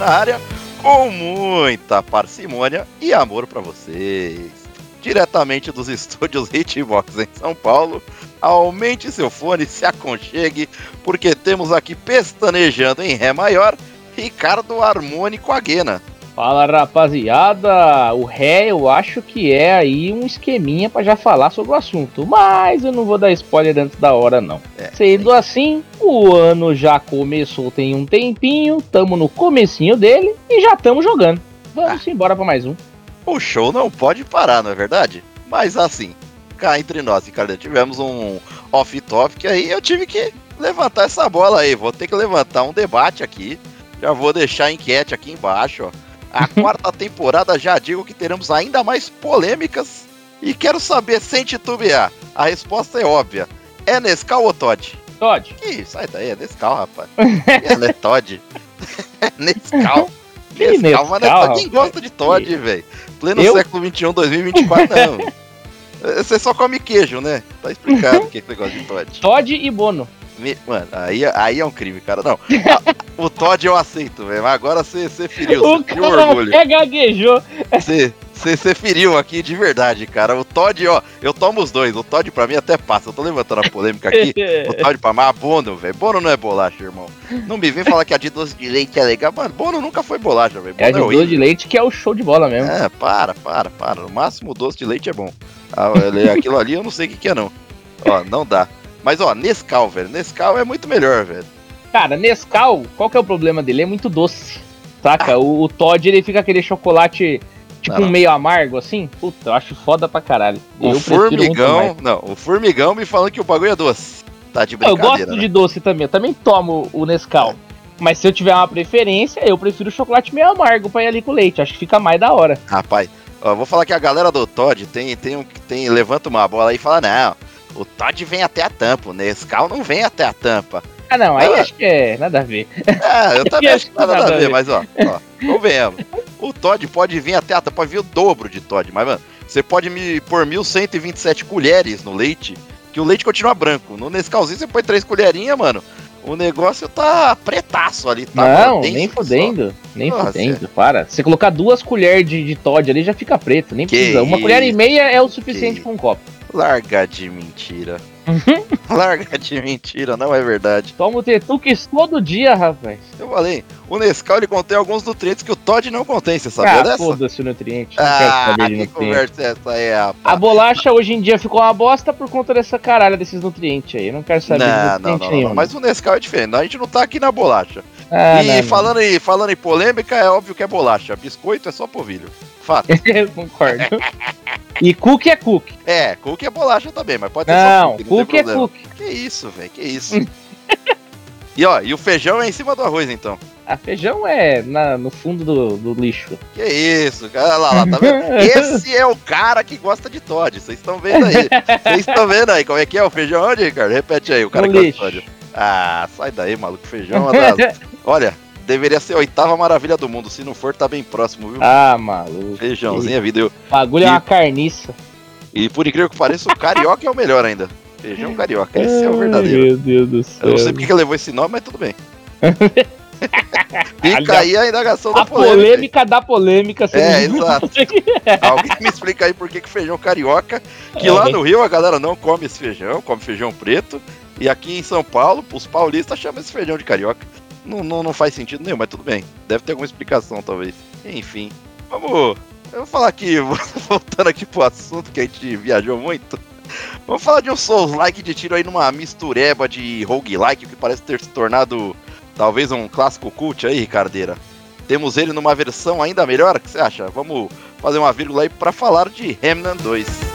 Na área, com muita parcimônia e amor para vocês. Diretamente dos estúdios Hitbox em São Paulo, aumente seu fone, se aconchegue, porque temos aqui pestanejando em Ré maior, Ricardo Harmônico Aguena. Fala rapaziada, o ré eu acho que é aí um esqueminha para já falar sobre o assunto, mas eu não vou dar spoiler antes da hora não. É, Sendo assim, o ano já começou tem um tempinho, tamo no comecinho dele e já tamo jogando. Vamos ah. embora para mais um. O show não pode parar, não é verdade? Mas assim, cá entre nós, Ricardo, tivemos um off-topic aí, eu tive que levantar essa bola aí, vou ter que levantar um debate aqui. Já vou deixar a enquete aqui embaixo, ó a quarta temporada já digo que teremos ainda mais polêmicas. E quero saber, sem titubear, a resposta é óbvia. É Nescau ou Todd? Todd. Ih, sai daí, é Nescau, rapaz. Ela é Todd. é Nescau. Que Nescau, mas Nescau, quem gosta de Todd, velho? Pleno Eu? século XXI, 2024, não. Você só come queijo, né? Tá explicado o que você gosta de Todd. Todd e Bono. Mano, aí, aí é um crime, cara. Não. o Todd eu aceito, velho. Mas agora você feriu, o orgulho. Você gaguejou. Você feriu aqui de verdade, cara. O Todd, ó, eu tomo os dois. O Todd pra mim até passa. Eu tô levantando a polêmica aqui. o Todd pra mim, ah, Bono, velho. Bono não é bolacha, irmão. Não me vem falar que a de doce de leite é legal. Mano, Bono nunca foi bolacha, velho. É a de é doce de leite que é o show de bola mesmo. É, para, para, para. No máximo, doce de leite é bom. Ah, aquilo ali eu não sei o que, que é, não. Ó, não dá. Mas, ó, Nescau, velho. Nescau é muito melhor, velho. Cara, Nescau, qual que é o problema dele? É muito doce. Saca? Ah. O, o Todd, ele fica aquele chocolate tipo não, um meio amargo, assim. Puta, eu acho foda pra caralho. O eu formigão, não, o formigão me falando que o bagulho é doce. Tá de brincadeira. Eu gosto né? de doce também. Eu também tomo o Nescau. É. Mas se eu tiver uma preferência, eu prefiro chocolate meio amargo pra ir ali com leite. Acho que fica mais da hora. Rapaz, ó, vou falar que a galera do Todd tem, tem, um, tem levanta uma bola aí e fala: não, o Todd vem até a tampa, o Nescau não vem até a tampa. Ah, não, aí ah, acho que é nada a ver. É, eu também acho que nada, nada a ver, mas ó, ó, convenhamos. O Todd pode vir até a tampa, pode vir o dobro de Todd, mas, mano, você pode me pôr 1127 colheres no leite, que o leite continua branco. No Nescauzinho você põe três colherinhas, mano. O negócio tá pretaço ali, tá? Não, nem fodendo. Nem Nossa, fodendo, é. para. Se colocar duas colheres de, de Todd ali já fica preto, nem que precisa. Uma colher e meia é o suficiente para um copo. Larga de mentira. Larga de mentira, não é verdade. Tomo tetuques todo dia, rapaz. Eu falei, o Nescau ele contém alguns nutrientes que o Todd não contém, você sabia ah, dessa? foda-se o nutriente. Ah, que nutriente. conversa é essa aí, rapaz? A bolacha hoje em dia ficou uma bosta por conta dessa caralho desses nutrientes aí. Eu não quero saber não, de não, não, nenhum. Não, mas o Nescau é diferente, a gente não tá aqui na bolacha. Ah, e falando, Em, falando em polêmica, é óbvio que é bolacha. Biscoito é só povilho. Fato. Eu concordo. E cookie é cookie. É, cookie é bolacha também, mas pode ter não, só cookie. Não, cookie é cookie. Que isso, velho, que isso. e ó, e o feijão é em cima do arroz, então. A feijão é na, no fundo do, do lixo. Que isso, cara, lá, lá, tá vendo? Esse é o cara que gosta de Todd, vocês estão vendo aí. Vocês estão vendo aí como é que é o feijão onde, Ricardo? Repete aí, o cara no que gosta de Todd. Ah, sai daí, maluco, feijão das... Olha, deveria ser a oitava maravilha do mundo. Se não for, tá bem próximo, viu? Ah, maluco. Feijãozinho, vida. Eu... Bagulho e... é uma carniça. E por incrível que pareça, o carioca é o melhor ainda. Feijão carioca, esse é o verdadeiro. Meu Deus do céu. Eu não sei porque que levou esse nome, mas tudo bem. Fica aí a indagação da a polêmica. polêmica da polêmica. É, exato. Alguém me explica aí por que, que feijão carioca, que é, lá no Rio a galera não come esse feijão, come feijão preto, e aqui em São Paulo, os paulistas chamam esse feijão de carioca. Não, não, não faz sentido nenhum, mas tudo bem. Deve ter alguma explicação, talvez. Enfim, vamos. Eu vou falar aqui, voltando aqui pro assunto que a gente viajou muito. Vamos falar de um Souls-like de tiro aí numa mistureba de roguelike, que parece ter se tornado talvez um clássico cult aí, Ricardeira. Temos ele numa versão ainda melhor, o que você acha? Vamos fazer uma vírgula aí para falar de Remnant 2.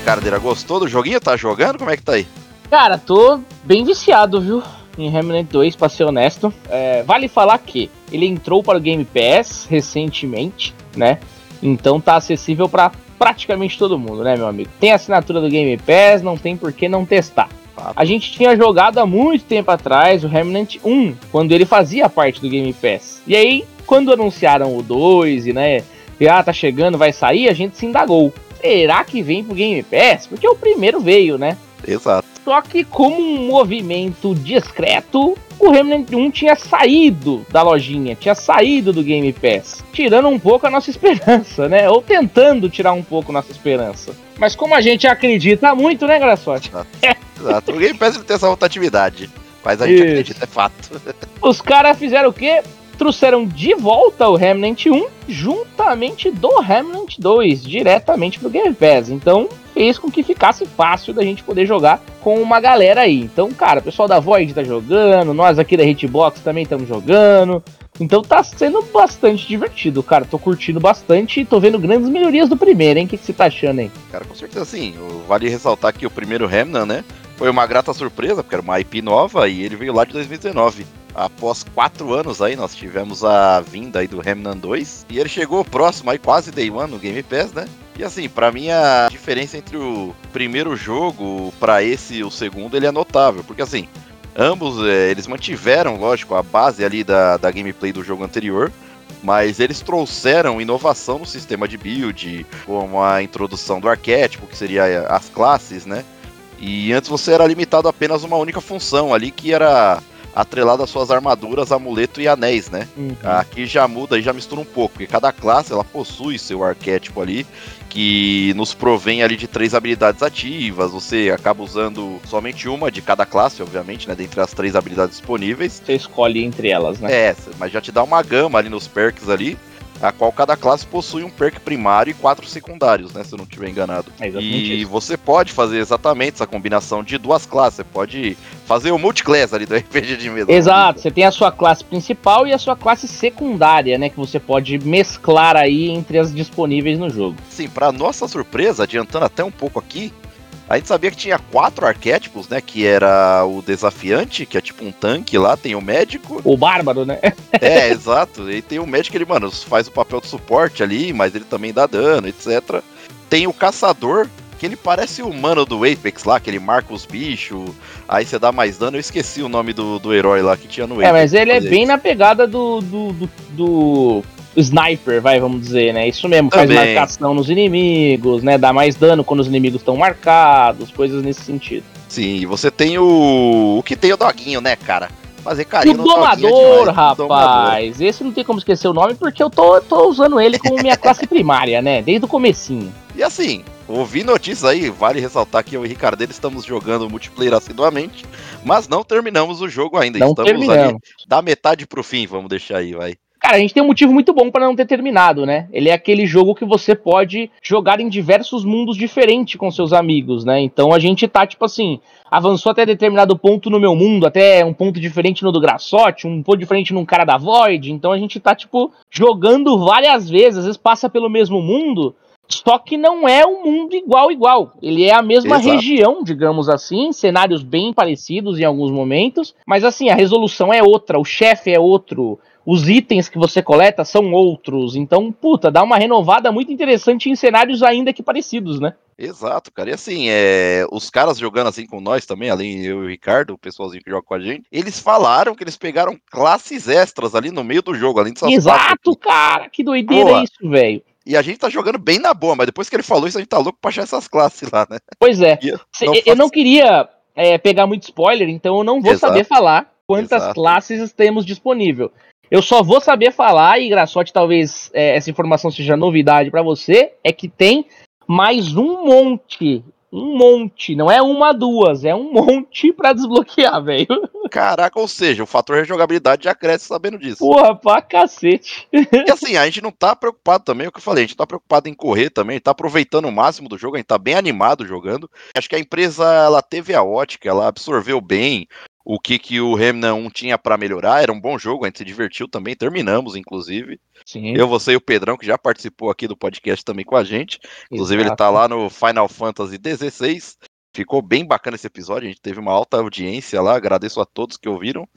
Aí, Cardeira, gostou do joguinho? Tá jogando? Como é que tá aí? Cara, tô bem viciado, viu? em Remnant 2, pra ser honesto. É, vale falar que ele entrou para o Game Pass recentemente, né? Então tá acessível para praticamente todo mundo, né, meu amigo? Tem assinatura do Game Pass, não tem por que não testar. A gente tinha jogado há muito tempo atrás o Remnant 1, quando ele fazia parte do Game Pass. E aí, quando anunciaram o 2 e, né, e, ah, tá chegando, vai sair, a gente se indagou. Será que vem pro Game Pass? Porque o primeiro veio, né? Exato. Só que como um movimento discreto, o Remnant 1 tinha saído da lojinha, tinha saído do Game Pass, tirando um pouco a nossa esperança, né? Ou tentando tirar um pouco a nossa esperança. Mas como a gente acredita muito, né, Graçote? Exato. Exato. O Game Pass não tem essa rotatividade, mas a gente Isso. acredita, é fato. Os caras fizeram o quê? Trouxeram de volta o Remnant 1 juntamente do Remnant 2, diretamente pro Game Pass. Então fez com que ficasse fácil da gente poder jogar com uma galera aí. Então, cara, o pessoal da Void tá jogando, nós aqui da Hitbox também estamos jogando. Então tá sendo bastante divertido, cara. Tô curtindo bastante e tô vendo grandes melhorias do primeiro, hein? O que, você tá achando aí? Cara, com certeza sim. Vale ressaltar que o primeiro Remnant, né? Foi uma grata surpresa, porque era uma IP nova e ele veio lá de 2019 após quatro anos aí, nós tivemos a vinda aí do Remnant 2. E ele chegou próximo aí, quase Day One no Game Pass, né? E assim, para mim a diferença entre o primeiro jogo para esse e o segundo, ele é notável. Porque assim, ambos é, eles mantiveram, lógico, a base ali da, da gameplay do jogo anterior. Mas eles trouxeram inovação no sistema de build, como a introdução do arquétipo, que seria as classes, né? E antes você era limitado a apenas uma única função ali, que era atrelado às suas armaduras, amuleto e anéis, né? Uhum. Aqui já muda e já mistura um pouco, porque cada classe ela possui seu arquétipo ali, que nos provém ali de três habilidades ativas. Você acaba usando somente uma de cada classe, obviamente, né? Dentre as três habilidades disponíveis. Você escolhe entre elas, né? É, mas já te dá uma gama ali nos perks ali a qual cada classe possui um perk primário e quatro secundários, né? Se eu não estiver enganado. É e isso. você pode fazer exatamente essa combinação de duas classes. Você pode fazer o multiclass ali do RPG de mesa. Exato, você tem a sua classe principal e a sua classe secundária, né? Que você pode mesclar aí entre as disponíveis no jogo. Sim, para nossa surpresa, adiantando até um pouco aqui, a gente sabia que tinha quatro arquétipos, né? Que era o desafiante, que é tipo um tanque lá, tem o médico. O bárbaro, né? é, exato. E tem o médico, ele, mano, faz o papel de suporte ali, mas ele também dá dano, etc. Tem o caçador, que ele parece o humano do Apex lá, que ele marca os bichos, aí você dá mais dano. Eu esqueci o nome do, do herói lá que tinha no Apex. É, mas ele é bem na pegada do, do, do, do sniper, vai, vamos dizer, né? Isso mesmo, Também. faz marcação nos inimigos, né? Dá mais dano quando os inimigos estão marcados, coisas nesse sentido. Sim, você tem o. O que tem o doguinho, né, cara? Fazer carinho no domador, doguinho é rapaz. Domador. Esse não tem como esquecer o nome porque eu tô, tô usando ele como minha classe primária, né? Desde o comecinho. E assim, ouvi notícias aí, vale ressaltar que eu e o Ricardo estamos jogando multiplayer assiduamente, mas não terminamos o jogo ainda. Não estamos terminamos. ali da metade pro fim, vamos deixar aí, vai. Cara, a gente tem um motivo muito bom para não ter terminado, né? Ele é aquele jogo que você pode jogar em diversos mundos diferentes com seus amigos, né? Então a gente tá, tipo assim, avançou até determinado ponto no meu mundo, até um ponto diferente no do Graçote, um ponto diferente num cara da Void. Então a gente tá, tipo, jogando várias vezes, às vezes passa pelo mesmo mundo. Só que não é um mundo igual, igual. Ele é a mesma Exato. região, digamos assim, cenários bem parecidos em alguns momentos, mas assim, a resolução é outra, o chefe é outro, os itens que você coleta são outros. Então, puta, dá uma renovada muito interessante em cenários ainda que parecidos, né? Exato, cara. E assim, é, os caras jogando assim com nós também, além eu e o Ricardo, o pessoalzinho que joga com a gente, eles falaram que eles pegaram classes extras ali no meio do jogo, além dessas Exato, cara! Que doideira Boa. isso, velho. E a gente tá jogando bem na boa, mas depois que ele falou isso, a gente tá louco pra achar essas classes lá, né? Pois é. Eu não, eu não queria é, pegar muito spoiler, então eu não vou Exato. saber falar quantas Exato. classes temos disponível. Eu só vou saber falar, e Graçote talvez é, essa informação seja novidade para você, é que tem mais um monte. Um monte, não é uma, duas, é um monte para desbloquear, velho. Caraca, ou seja, o fator rejogabilidade já cresce sabendo disso. Porra, pra cacete. E assim, a gente não tá preocupado também, é o que eu falei, a gente tá preocupado em correr também, tá aproveitando o máximo do jogo, a gente tá bem animado jogando. Acho que a empresa, ela teve a ótica, ela absorveu bem o que, que o Remnant 1 tinha para melhorar. Era um bom jogo, a gente se divertiu também, terminamos, inclusive. Sim. Eu, você e o Pedrão, que já participou aqui do podcast também com a gente. Inclusive, Exato. ele tá lá no Final Fantasy XVI. Ficou bem bacana esse episódio, a gente teve uma alta audiência lá, agradeço a todos que ouviram.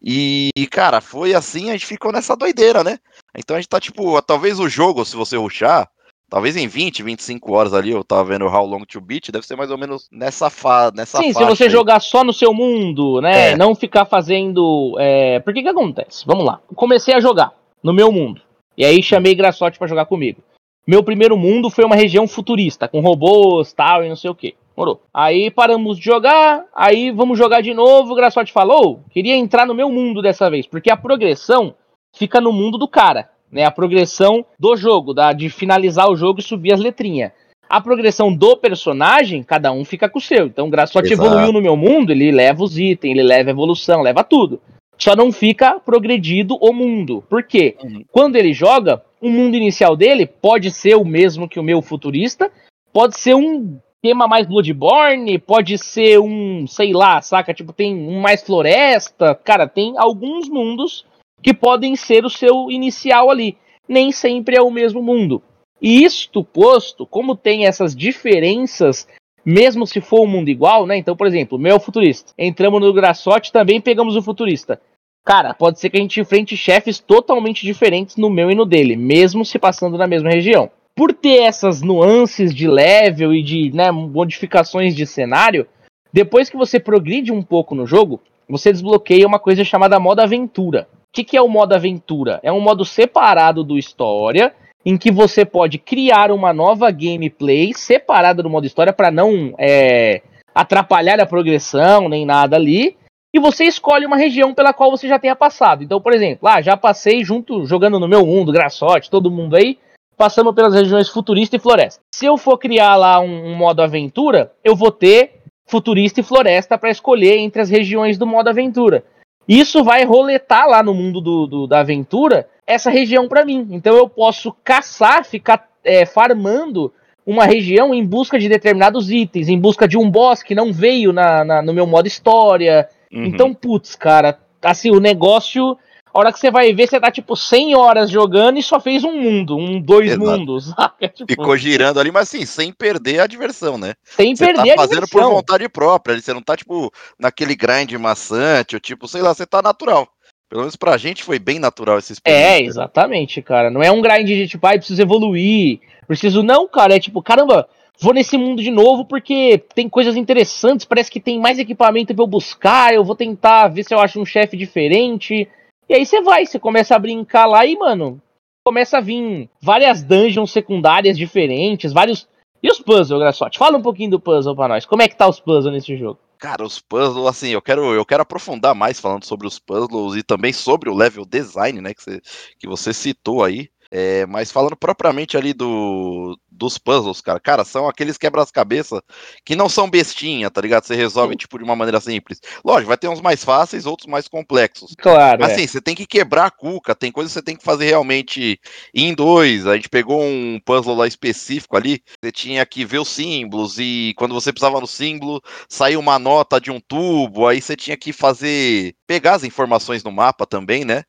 E, cara, foi assim, a gente ficou nessa doideira, né? Então a gente tá tipo, talvez o jogo, se você ruxar, talvez em 20, 25 horas ali, eu tava vendo How Long to Beat, deve ser mais ou menos nessa, fa nessa Sim, se você aí. jogar só no seu mundo, né? É. Não ficar fazendo. É... Por que que acontece? Vamos lá. Comecei a jogar no meu mundo. E aí chamei Graçote para jogar comigo. Meu primeiro mundo foi uma região futurista, com robôs, tal, e não sei o que. Morou. Aí paramos de jogar, aí vamos jogar de novo. O Graçote falou: queria entrar no meu mundo dessa vez, porque a progressão fica no mundo do cara, né? A progressão do jogo, da, de finalizar o jogo e subir as letrinhas. A progressão do personagem, cada um fica com o seu. Então o Graçote evoluiu no meu mundo, ele leva os itens, ele leva evolução, leva tudo. Só não fica progredido o mundo. Por quê? Uhum. Quando ele joga, o mundo inicial dele pode ser o mesmo que o meu futurista, pode ser um tema mais Bloodborne, pode ser um, sei lá, saca? Tipo, tem um mais floresta. Cara, tem alguns mundos que podem ser o seu inicial ali. Nem sempre é o mesmo mundo. E isto posto, como tem essas diferenças, mesmo se for um mundo igual, né? Então, por exemplo, meu futurista. Entramos no Graçote, também pegamos o futurista. Cara, pode ser que a gente enfrente chefes totalmente diferentes no meu e no dele, mesmo se passando na mesma região por ter essas nuances de level e de né, modificações de cenário, depois que você progride um pouco no jogo, você desbloqueia uma coisa chamada modo aventura. O que, que é o modo aventura? É um modo separado do história, em que você pode criar uma nova gameplay separada do modo história para não é, atrapalhar a progressão nem nada ali. E você escolhe uma região pela qual você já tenha passado. Então, por exemplo, ah, já passei junto, jogando no meu mundo, Graçote, todo mundo aí passamos pelas regiões futurista e floresta. Se eu for criar lá um, um modo aventura, eu vou ter futurista e floresta para escolher entre as regiões do modo aventura. Isso vai roletar lá no mundo do, do da aventura essa região para mim. Então eu posso caçar, ficar é, farmando uma região em busca de determinados itens, em busca de um boss que não veio na, na no meu modo história. Uhum. Então, putz, cara, assim, o negócio a hora que você vai ver, você tá tipo 100 horas jogando e só fez um mundo, um dois Exato. mundos. Tipo... Ficou girando ali, mas assim, sem perder a diversão, né? Sem você perder tá fazendo por vontade própria, você não tá tipo naquele grind maçante, ou tipo, sei lá, você tá natural. Pelo menos pra gente foi bem natural esse. É, exatamente, cara. Não é um grind de tipo, ai, ah, preciso evoluir. Preciso, não, cara. É tipo, caramba, vou nesse mundo de novo porque tem coisas interessantes. Parece que tem mais equipamento pra eu buscar. Eu vou tentar ver se eu acho um chefe diferente. E aí você vai, você começa a brincar lá e, mano, começa a vir várias dungeons secundárias diferentes, vários. E os puzzles, Graçote? Fala um pouquinho do puzzle pra nós. Como é que tá os puzzles nesse jogo? Cara, os puzzles, assim, eu quero, eu quero aprofundar mais falando sobre os puzzles e também sobre o level design, né, que você, que você citou aí. É, mas falando propriamente ali do, dos puzzles, cara, cara, são aqueles quebra-cabeça que não são bestinha, tá ligado? Você resolve, tipo, de uma maneira simples. Lógico, vai ter uns mais fáceis, outros mais complexos. Claro. Mas é. assim, você tem que quebrar a cuca, tem coisas que você tem que fazer realmente em dois. A gente pegou um puzzle lá específico ali, você tinha que ver os símbolos, e quando você precisava no símbolo, saiu uma nota de um tubo, aí você tinha que fazer. pegar as informações no mapa também, né?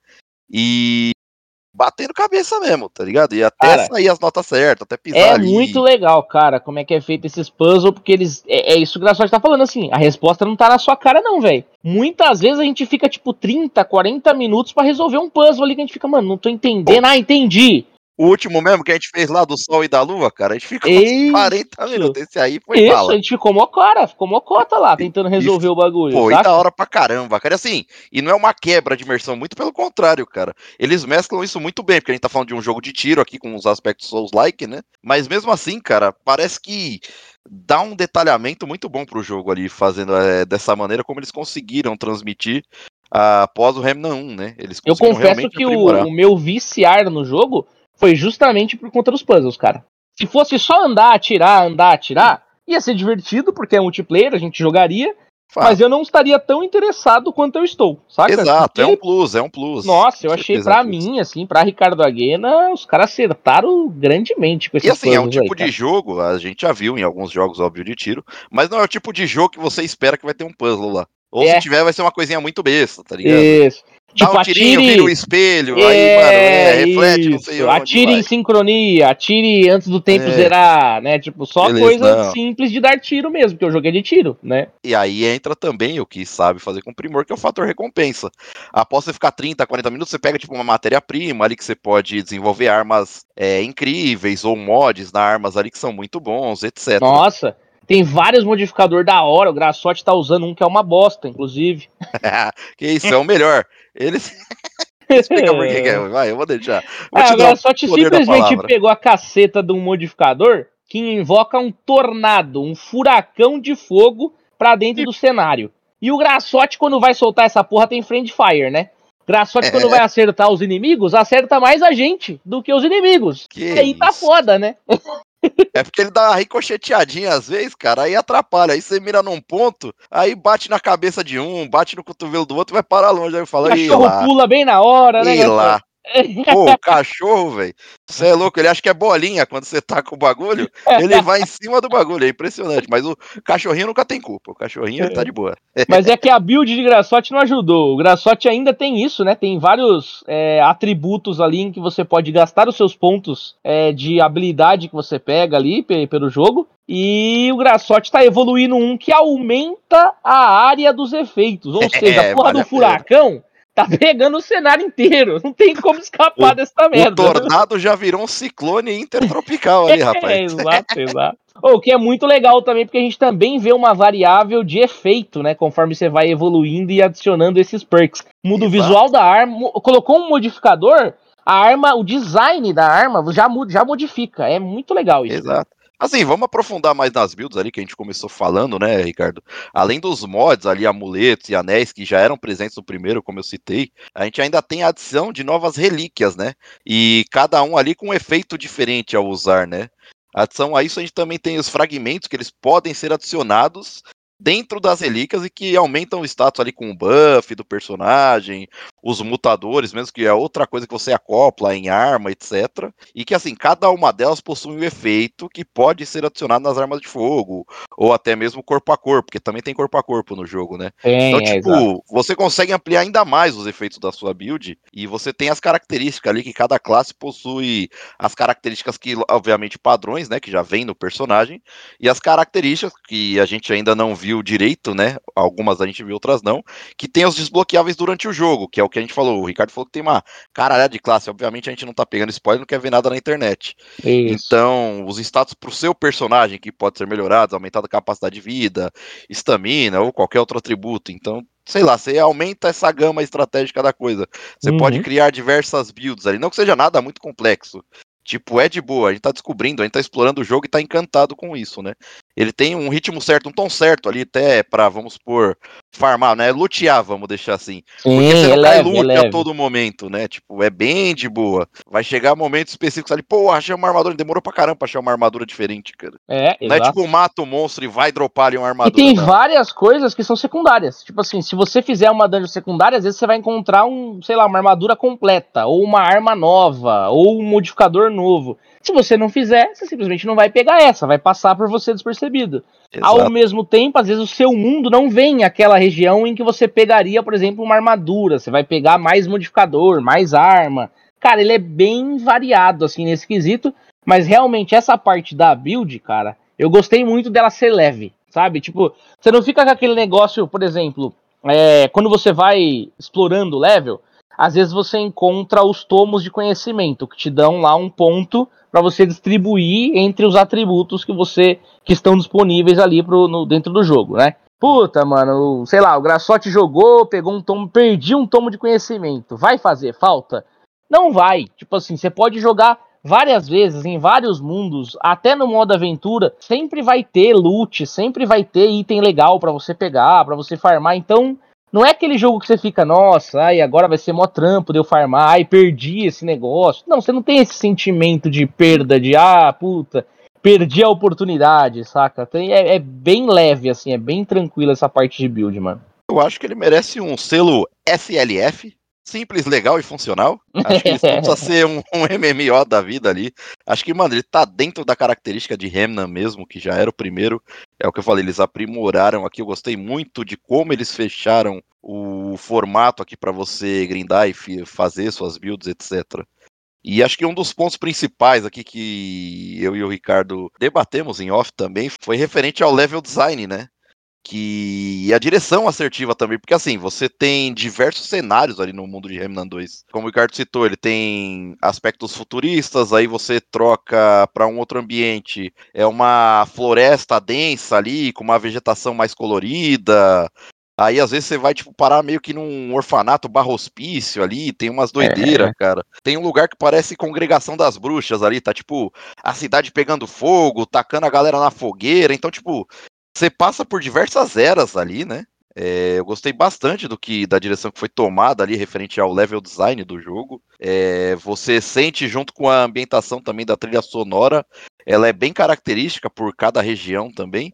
E batendo cabeça mesmo, tá ligado? E até cara, sair as notas certas, até pisar É ali. muito legal, cara, como é que é feito esses puzzles, porque eles. É, é isso que o Graçote tá falando, assim, a resposta não tá na sua cara, não, velho. Muitas vezes a gente fica, tipo, 30, 40 minutos para resolver um puzzle ali que a gente fica, mano, não tô entendendo. Pô. Ah, entendi. O último mesmo que a gente fez lá do Sol e da Lua, cara, a gente ficou uns 40 minutos. Esse aí foi Isso, bala. a gente ficou mocora, ficou mocota lá, tentando resolver e, o bagulho. Saca? e da hora pra caramba, cara. E assim, e não é uma quebra de imersão, muito pelo contrário, cara. Eles mesclam isso muito bem, porque a gente tá falando de um jogo de tiro aqui com os aspectos Souls-like, né? Mas mesmo assim, cara, parece que dá um detalhamento muito bom pro jogo ali, fazendo é, dessa maneira como eles conseguiram transmitir após o Remnant 1, né? Eles Eu confesso que o, o meu viciar no jogo foi justamente por conta dos puzzles, cara. Se fosse só andar, atirar, andar, atirar, ia ser divertido, porque é multiplayer, a gente jogaria. Mas eu não estaria tão interessado quanto eu estou, saca? Exato, porque... é um plus, é um plus. Nossa, eu achei pra mim, assim, pra Ricardo Aguena, os caras acertaram grandemente com esse E assim, é um tipo aí, de jogo, a gente já viu em alguns jogos, óbvio, de tiro, mas não é o tipo de jogo que você espera que vai ter um puzzle lá. Ou é. se tiver, vai ser uma coisinha muito besta, tá ligado? Isso. Tipo, Dá um tirinho, atire... vira o espelho, é, aí, mano, é, reflete, não sei onde. Atire vai. em sincronia, atire antes do tempo é. zerar, né? Tipo, só Beleza, coisa não. simples de dar tiro mesmo, que eu joguei de tiro, né? E aí entra também o que sabe fazer com primor, que é o fator recompensa. Após você ficar 30, 40 minutos, você pega, tipo, uma matéria-prima ali que você pode desenvolver armas é, incríveis ou mods na armas ali que são muito bons, etc. Nossa, tem vários modificadores da hora. O Graçote tá usando um que é uma bosta, inclusive. que isso, é o melhor. Eles. Explica por que é. Vai, eu vou deixar. Vou ah, o Graçote simplesmente pegou a caceta de um modificador que invoca um tornado, um furacão de fogo pra dentro do cenário. E o Graçote, quando vai soltar essa porra, tem friend fire, né? Graçote, é. quando vai acertar os inimigos, acerta mais a gente do que os inimigos. Que e aí tá foda, né? É porque ele dá uma ricocheteadinha às vezes, cara, aí atrapalha. Aí você mira num ponto, aí bate na cabeça de um, bate no cotovelo do outro, vai parar longe. Aí fala, o cachorro pula bem na hora, né? E lá. Pô, o cachorro, velho. Você é louco, ele acha que é bolinha quando você tá com o bagulho. Ele vai em cima do bagulho, é impressionante. Mas o cachorrinho nunca tem culpa. O cachorrinho ele tá de boa. Mas é que a build de Graçote não ajudou. O Graçote ainda tem isso, né? Tem vários é, atributos ali em que você pode gastar os seus pontos é, de habilidade que você pega ali pelo jogo. E o Graçote tá evoluindo um que aumenta a área dos efeitos. Ou seja, a porra do furacão tá pegando o cenário inteiro. Não tem como escapar o, dessa merda. O tornado já virou um ciclone intertropical ali, rapaz. É, exato, exato. O que é muito legal também, porque a gente também vê uma variável de efeito, né? Conforme você vai evoluindo e adicionando esses perks. Muda exato. o visual da arma. Colocou um modificador, a arma, o design da arma já, já modifica. É muito legal isso. Exato. Assim, vamos aprofundar mais nas builds ali que a gente começou falando, né, Ricardo? Além dos mods ali, amuletos e anéis que já eram presentes no primeiro, como eu citei, a gente ainda tem a adição de novas relíquias, né? E cada um ali com um efeito diferente ao usar, né? Adição a isso, a gente também tem os fragmentos que eles podem ser adicionados dentro das relíquias e que aumentam o status ali com o buff do personagem, os mutadores, mesmo que é outra coisa que você acopla em arma, etc. E que assim, cada uma delas possui um efeito que pode ser adicionado nas armas de fogo, ou até mesmo corpo a corpo, porque também tem corpo a corpo no jogo, né? então, é, tipo, é, você consegue ampliar ainda mais os efeitos da sua build e você tem as características ali que cada classe possui as características que, obviamente, padrões, né, que já vem no personagem, e as características que a gente ainda não viu viu direito, né? Algumas a gente viu, outras não. Que tem os desbloqueáveis durante o jogo, que é o que a gente falou. O Ricardo falou que tem uma caralhada de classe. Obviamente a gente não tá pegando spoiler, não quer ver nada na internet. Isso. Então, os status pro seu personagem, que pode ser melhorados, aumentada a capacidade de vida, estamina ou qualquer outro atributo. Então, sei lá, você aumenta essa gama estratégica da coisa. Você uhum. pode criar diversas builds ali, não que seja nada muito complexo. Tipo, é de boa, a gente tá descobrindo, a gente tá explorando o jogo e tá encantado com isso, né? Ele tem um ritmo certo, um tom certo ali, até pra, vamos supor, farmar, né? Lutear, vamos deixar assim. Sim, Porque você não cai é a todo momento, né? Tipo, é bem de boa. Vai chegar momentos específicos ali, pô, achei uma armadura, demorou pra caramba pra achar uma armadura diferente, cara. É, Não exato. é tipo, mata o monstro e vai dropar ali uma armadura. E tem não. várias coisas que são secundárias. Tipo assim, se você fizer uma dungeon secundária, às vezes você vai encontrar um, sei lá, uma armadura completa, ou uma arma nova, ou um modificador novo. Se você não fizer, você simplesmente não vai pegar essa, vai passar por você despercebido. Exato. Ao mesmo tempo, às vezes o seu mundo não vem aquela região em que você pegaria, por exemplo, uma armadura. Você vai pegar mais modificador, mais arma. Cara, ele é bem variado assim nesse quesito, mas realmente essa parte da build, cara, eu gostei muito dela ser leve, sabe? Tipo, você não fica com aquele negócio, por exemplo, é, quando você vai explorando o level, às vezes você encontra os tomos de conhecimento que te dão lá um ponto para você distribuir entre os atributos que você que estão disponíveis ali pro, no, dentro do jogo, né? Puta, mano, sei lá, o Graçote jogou, pegou um tomo, perdi um tomo de conhecimento. Vai fazer falta? Não vai. Tipo assim, você pode jogar várias vezes em vários mundos, até no modo aventura, sempre vai ter loot, sempre vai ter item legal para você pegar, para você farmar. Então, não é aquele jogo que você fica, nossa, ai, agora vai ser mó trampo de eu farmar, ai, perdi esse negócio. Não, você não tem esse sentimento de perda, de ah, puta, perdi a oportunidade, saca? Tem, é, é bem leve, assim, é bem tranquilo essa parte de build, mano. Eu acho que ele merece um selo SLF, simples, legal e funcional. Acho que não precisa ser um, um, MMO da vida ali. Acho que, mano, ele tá dentro da característica de Remnant mesmo, que já era o primeiro. É o que eu falei, eles aprimoraram aqui. Eu gostei muito de como eles fecharam o formato aqui para você grindar e fazer suas builds, etc. E acho que um dos pontos principais aqui que eu e o Ricardo debatemos em off também foi referente ao level design, né? Que e a direção assertiva também, porque assim, você tem diversos cenários ali no mundo de Remnant 2. Como o Ricardo citou, ele tem aspectos futuristas, aí você troca para um outro ambiente, é uma floresta densa ali, com uma vegetação mais colorida. Aí às vezes você vai tipo parar meio que num orfanato barro hospício ali, tem umas doideiras, é. cara. Tem um lugar que parece congregação das bruxas ali, tá tipo a cidade pegando fogo, tacando a galera na fogueira. Então, tipo, você passa por diversas eras ali, né? É, eu gostei bastante do que da direção que foi tomada ali referente ao level design do jogo. É, você sente junto com a ambientação também da trilha sonora, ela é bem característica por cada região também.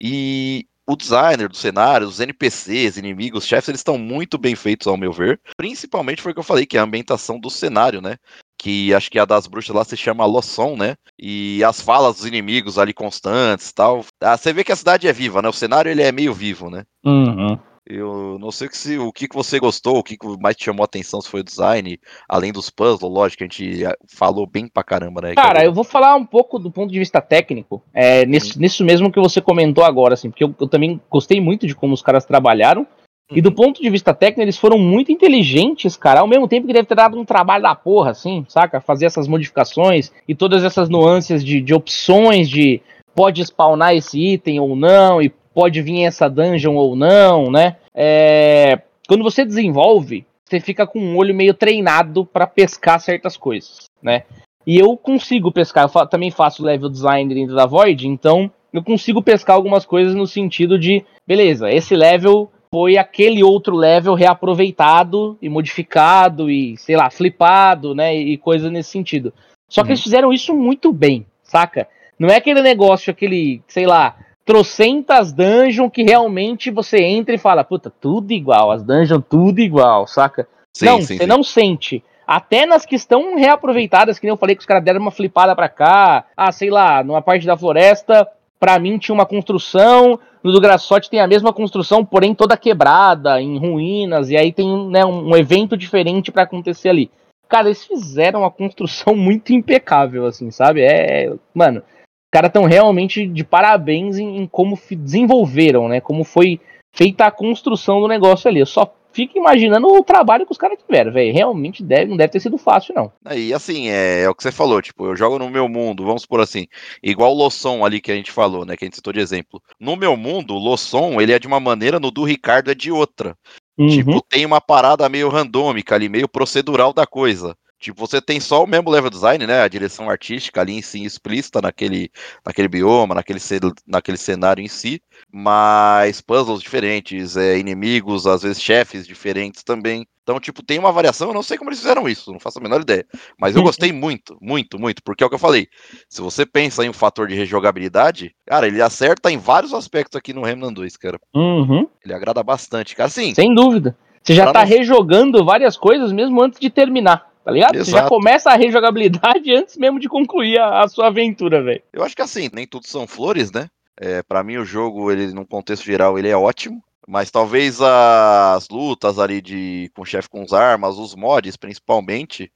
E o designer do cenário, os NPCs, inimigos, chefes, eles estão muito bem feitos ao meu ver. Principalmente foi o que eu falei, que é a ambientação do cenário, né? Que acho que a das bruxas lá se chama Losson, né? E as falas dos inimigos ali constantes tal. Ah, você vê que a cidade é viva, né? O cenário ele é meio vivo, né? Uhum. Eu não sei se, o que, que você gostou, o que, que mais te chamou a atenção, se foi o design, além dos puzzles, lógico, a gente ah, falou bem pra caramba, né? Cara, eu vou falar um pouco do ponto de vista técnico, é, nisso, nisso mesmo que você comentou agora, assim, porque eu, eu também gostei muito de como os caras trabalharam, e do ponto de vista técnico, eles foram muito inteligentes, cara, ao mesmo tempo que deve ter dado um trabalho da porra, assim, saca? Fazer essas modificações e todas essas nuances de, de opções de pode spawnar esse item ou não, e pode vir essa dungeon ou não, né? É... Quando você desenvolve, você fica com um olho meio treinado para pescar certas coisas, né? E eu consigo pescar, eu fa também faço level design dentro da Void, então eu consigo pescar algumas coisas no sentido de, beleza, esse level foi aquele outro level reaproveitado e modificado e, sei lá, flipado, né? E coisa nesse sentido. Só que uhum. eles fizeram isso muito bem, saca? Não é aquele negócio, aquele, sei lá, trocentas dungeons que realmente você entra e fala, puta, tudo igual, as dungeons tudo igual, saca? Sim, não, sim, você sim. não sente. Até nas que estão reaproveitadas, que nem eu falei que os caras deram uma flipada pra cá. Ah, sei lá, numa parte da floresta, pra mim tinha uma construção, no do Grassotti tem a mesma construção, porém toda quebrada, em ruínas, e aí tem né, um, evento diferente para acontecer ali. Cara, eles fizeram uma construção muito impecável, assim, sabe? É. é mano, os caras estão realmente de parabéns em, em, como desenvolveram, né? Como foi feita a construção do negócio ali. Eu só fico imaginando o trabalho que os caras tiveram, velho. Realmente deve, não deve ter sido fácil, não. E assim, é, é, o que você falou, tipo, eu jogo no meu mundo, vamos por assim, igual o Losson ali que a gente falou, né, que a gente citou de exemplo. No meu mundo, o Losson, ele é de uma maneira, no do Ricardo é de outra. Uhum. Tipo, tem uma parada meio randômica ali, meio procedural da coisa. Tipo, você tem só o mesmo level design, né? A direção artística ali em si explícita naquele, naquele bioma, naquele, naquele cenário em si, mas puzzles diferentes, é, inimigos, às vezes chefes diferentes também. Então, tipo, tem uma variação, eu não sei como eles fizeram isso, não faço a menor ideia. Mas eu gostei muito, muito, muito, porque é o que eu falei. Se você pensa em um fator de rejogabilidade, cara, ele acerta em vários aspectos aqui no Remnant 2, cara. Uhum. Ele agrada bastante, cara. Sim. Sem dúvida. Você já tá não... rejogando várias coisas mesmo antes de terminar. Tá ligado? Exato. Você já começa a rejogabilidade antes mesmo de concluir a, a sua aventura, velho. Eu acho que assim, nem tudo são flores, né? É, para mim o jogo, ele num contexto geral, ele é ótimo. Mas talvez as lutas ali de com chefe com as armas, os mods principalmente,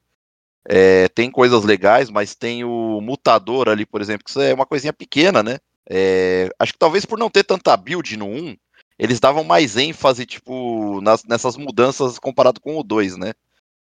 é, tem coisas legais, mas tem o mutador ali, por exemplo, que isso é uma coisinha pequena, né? É, acho que talvez por não ter tanta build no 1, eles davam mais ênfase, tipo, nas, nessas mudanças comparado com o 2, né?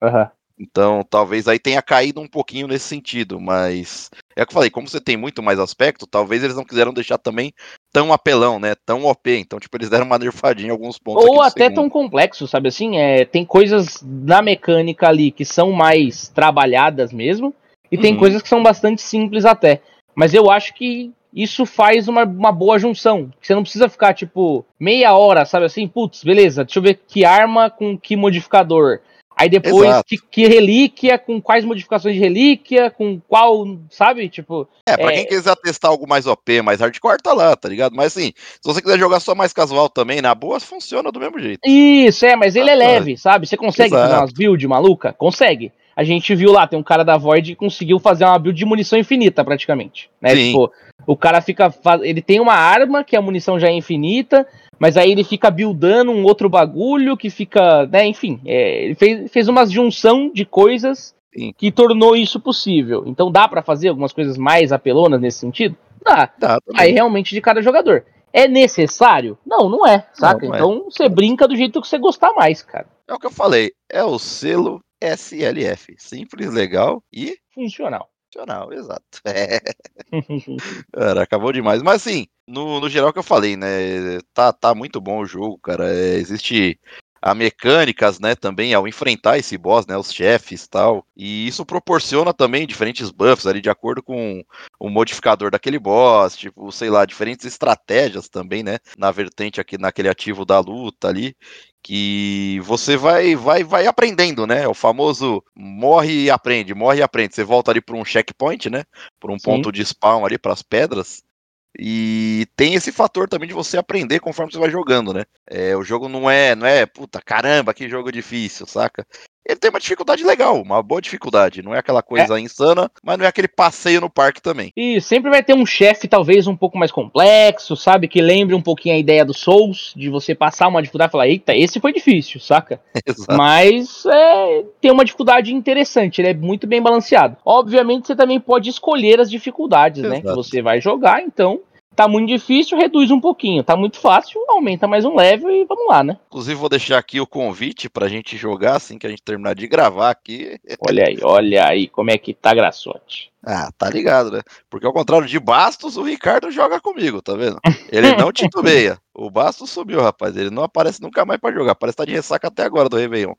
Uhum. Então, talvez aí tenha caído um pouquinho nesse sentido, mas é o que eu falei, como você tem muito mais aspecto, talvez eles não quiseram deixar também tão apelão, né? Tão OP. Então, tipo, eles deram uma nerfadinha em alguns pontos. Ou até segundo. tão complexo, sabe assim? É, tem coisas na mecânica ali que são mais trabalhadas mesmo, e uhum. tem coisas que são bastante simples até. Mas eu acho que isso faz uma, uma boa junção. Você não precisa ficar, tipo, meia hora, sabe assim? Putz, beleza, deixa eu ver que arma com que modificador Aí depois, que, que, relíquia, com quais modificações de relíquia, com qual, sabe? Tipo. É, pra é... quem quiser testar algo mais OP, mais hardcore, tá lá, tá ligado? Mas assim, se você quiser jogar só mais casual também, na boa, funciona do mesmo jeito. Isso, é, mas ele é leve, sabe? Você consegue Exato. fazer umas builds maluca? Consegue. A gente viu lá, tem um cara da Void que conseguiu fazer uma build de munição infinita, praticamente. Né? Sim. Tipo, o cara fica. Ele tem uma arma que a munição já é infinita, mas aí ele fica buildando um outro bagulho que fica, né, enfim, é, ele fez, fez uma junção de coisas Sim. que tornou isso possível. Então dá para fazer algumas coisas mais apelonas nesse sentido? Dá. dá aí realmente de cada jogador. É necessário? Não, não é, saca? Não, não é. então é. você brinca do jeito que você gostar mais, cara. É o que eu falei, é o selo SLF. Simples, legal e funcional. Funcional, exato. É. cara, acabou demais. Mas assim, no, no geral que eu falei, né? Tá, tá muito bom o jogo, cara. É, existe a mecânicas, né, também ao enfrentar esse boss, né, os chefes tal. E isso proporciona também diferentes buffs ali de acordo com o modificador daquele boss, tipo, sei lá, diferentes estratégias também, né, na vertente aqui naquele ativo da luta ali, que você vai vai vai aprendendo, né? O famoso morre e aprende, morre e aprende. Você volta ali para um checkpoint, né? Por um Sim. ponto de spawn ali para as pedras. E tem esse fator também de você aprender conforme você vai jogando, né? É, o jogo não é, não é, puta, caramba, que jogo difícil, saca? Ele tem uma dificuldade legal, uma boa dificuldade. Não é aquela coisa é. insana, mas não é aquele passeio no parque também. E sempre vai ter um chefe, talvez, um pouco mais complexo, sabe? Que lembre um pouquinho a ideia do Souls, de você passar uma dificuldade e falar, eita, esse foi difícil, saca? Exato. Mas é, tem uma dificuldade interessante, ele é muito bem balanceado. Obviamente, você também pode escolher as dificuldades, Exato. né? Que você vai jogar, então Tá muito difícil, reduz um pouquinho. Tá muito fácil, aumenta mais um level e vamos lá, né? Inclusive, vou deixar aqui o convite pra gente jogar assim que a gente terminar de gravar aqui. Olha aí, olha aí como é que tá graçote. Ah, tá ligado, né? Porque ao contrário de Bastos, o Ricardo joga comigo, tá vendo? Ele não titubeia. O Bastos subiu, rapaz. Ele não aparece nunca mais para jogar. Parece estar tá de ressaca até agora do Réveillon.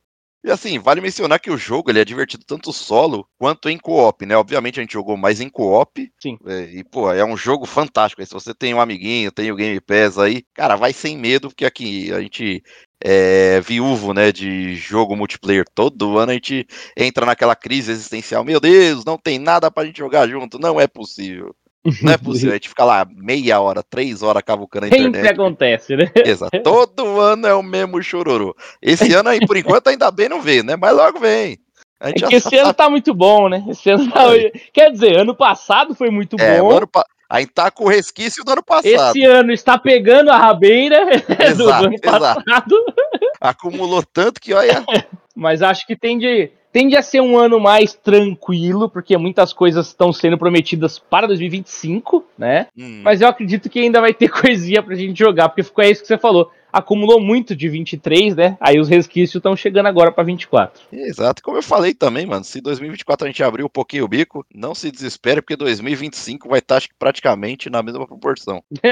E assim, vale mencionar que o jogo ele é divertido tanto solo quanto em co-op, né? Obviamente a gente jogou mais em co-op. Sim. É, e, pô, é um jogo fantástico. se você tem um amiguinho, tem o Game Pass aí, cara, vai sem medo, porque aqui a gente é viúvo, né, de jogo multiplayer. Todo ano a gente entra naquela crise existencial. Meu Deus, não tem nada pra gente jogar junto. Não é possível. Não é possível, a gente fica lá meia hora, três horas cavucando a internet. Sempre acontece, né? Exato. Todo ano é o mesmo chororô. Esse ano aí, por enquanto, ainda bem não vê, né? Mas logo vem. É que esse sabe. ano tá muito bom, né? Esse ano tá... Quer dizer, ano passado foi muito é, bom. Ano pa... Aí tá com o resquício do ano passado. Esse ano está pegando a rabeira exato, do ano passado. Acumulou tanto que, olha. Mas acho que tem de Tende a ser um ano mais tranquilo, porque muitas coisas estão sendo prometidas para 2025, né? Hum. Mas eu acredito que ainda vai ter coisinha pra gente jogar, porque ficou isso que você falou acumulou muito de 23, né? Aí os resquícios estão chegando agora para 24. Exato, como eu falei também, mano, se 2024 a gente abrir um pouquinho o bico, não se desespere, porque 2025 vai estar praticamente na mesma proporção.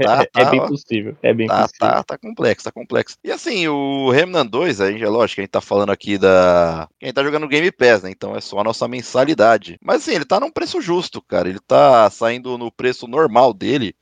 tá, tá, é bem ó, possível, é bem tá, possível. Tá, tá complexo, tá complexo. E assim, o Remnant 2, a gente, é lógico, a gente tá falando aqui da... Quem tá jogando Game Pass, né? Então é só a nossa mensalidade. Mas assim, ele tá num preço justo, cara. Ele tá saindo no preço normal dele,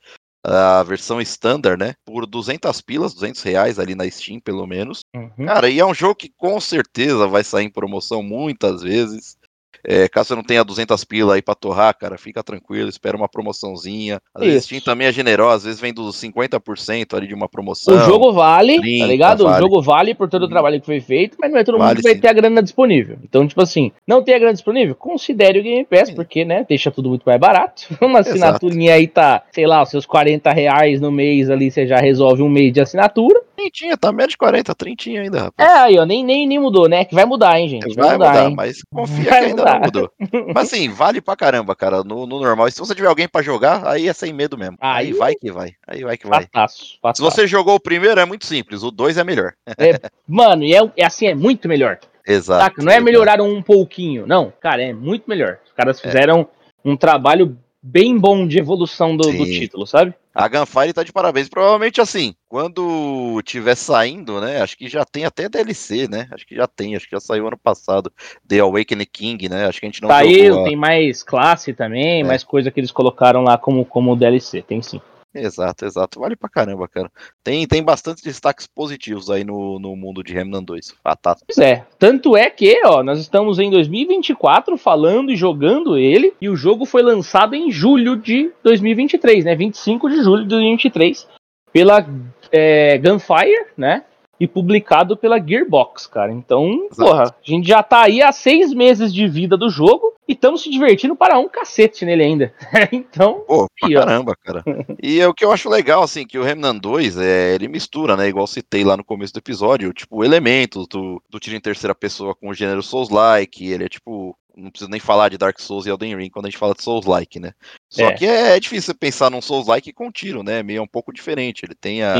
a versão standard, né? Por 200 pilas, 200 reais ali na Steam, pelo menos. Uhum. Cara, e é um jogo que com certeza vai sair em promoção muitas vezes. É, caso você não tenha 200 pila aí pra torrar, cara, fica tranquilo, espera uma promoçãozinha. Às Isso. vezes Steam também é generosa, às vezes vem dos 50% ali de uma promoção. O jogo vale, 30, tá ligado? Vale. O jogo vale por todo o trabalho que foi feito, mas não é todo vale, mundo que vai sim. ter a grana disponível. Então, tipo assim, não tem a grana disponível? Considere o Game Pass, sim. porque, né, deixa tudo muito mais barato. Uma assinaturinha aí tá, sei lá, os seus 40 reais no mês ali, você já resolve um mês de assinatura. Trintinha, tá menos de 40, trintinha ainda, rapaz. É, aí, ó, nem, nem, nem mudou, né? Que vai mudar, hein, gente? Vai, vai mudar, mudar mas confia vai que ainda mudar. não mudou. Mas assim, vale pra caramba, cara, no, no normal. E se você tiver alguém pra jogar, aí é sem medo mesmo. Aí, aí vai que vai. Aí vai que vai. Fataço, fataço. Se você jogou o primeiro, é muito simples. O dois é melhor. É, mano, e é, é assim, é muito melhor. Exato. Saca? Não é melhorar um pouquinho. Não, cara, é muito melhor. Os caras é. fizeram é. um trabalho bem bom de evolução do, do, título, sabe? A Gunfire tá de parabéns. Provavelmente assim, quando tiver saindo, né? Acho que já tem até DLC, né? Acho que já tem, acho que já saiu ano passado. The Awakening King, né? Acho que a gente não Saiu, tem mais classe também, é. mais coisa que eles colocaram lá como, como DLC, tem sim. Exato, exato. Vale pra caramba, cara. Tem, tem bastante destaques positivos aí no, no mundo de Remnant 2. Fato. Pois é. Tanto é que, ó, nós estamos em 2024 falando e jogando ele, e o jogo foi lançado em julho de 2023, né? 25 de julho de 2023, pela é, Gunfire, né? E publicado pela Gearbox, cara. Então, Exato. porra, a gente já tá aí há seis meses de vida do jogo e estamos se divertindo para um cacete nele ainda. então. Pô, pra caramba, cara. e é o que eu acho legal, assim, que o Remnant 2, é, ele mistura, né? Igual citei lá no começo do episódio, tipo, elementos do, do tiro em terceira pessoa com o gênero Souls-like. Ele é tipo não preciso nem falar de Dark Souls e Elden Ring quando a gente fala de Souls-like, né? Só é. que é, é, difícil pensar num Souls-like com tiro, né? Meio um pouco diferente. Ele tem a,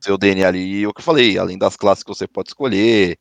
seu DNA ali, o que eu falei, além das classes que você pode escolher,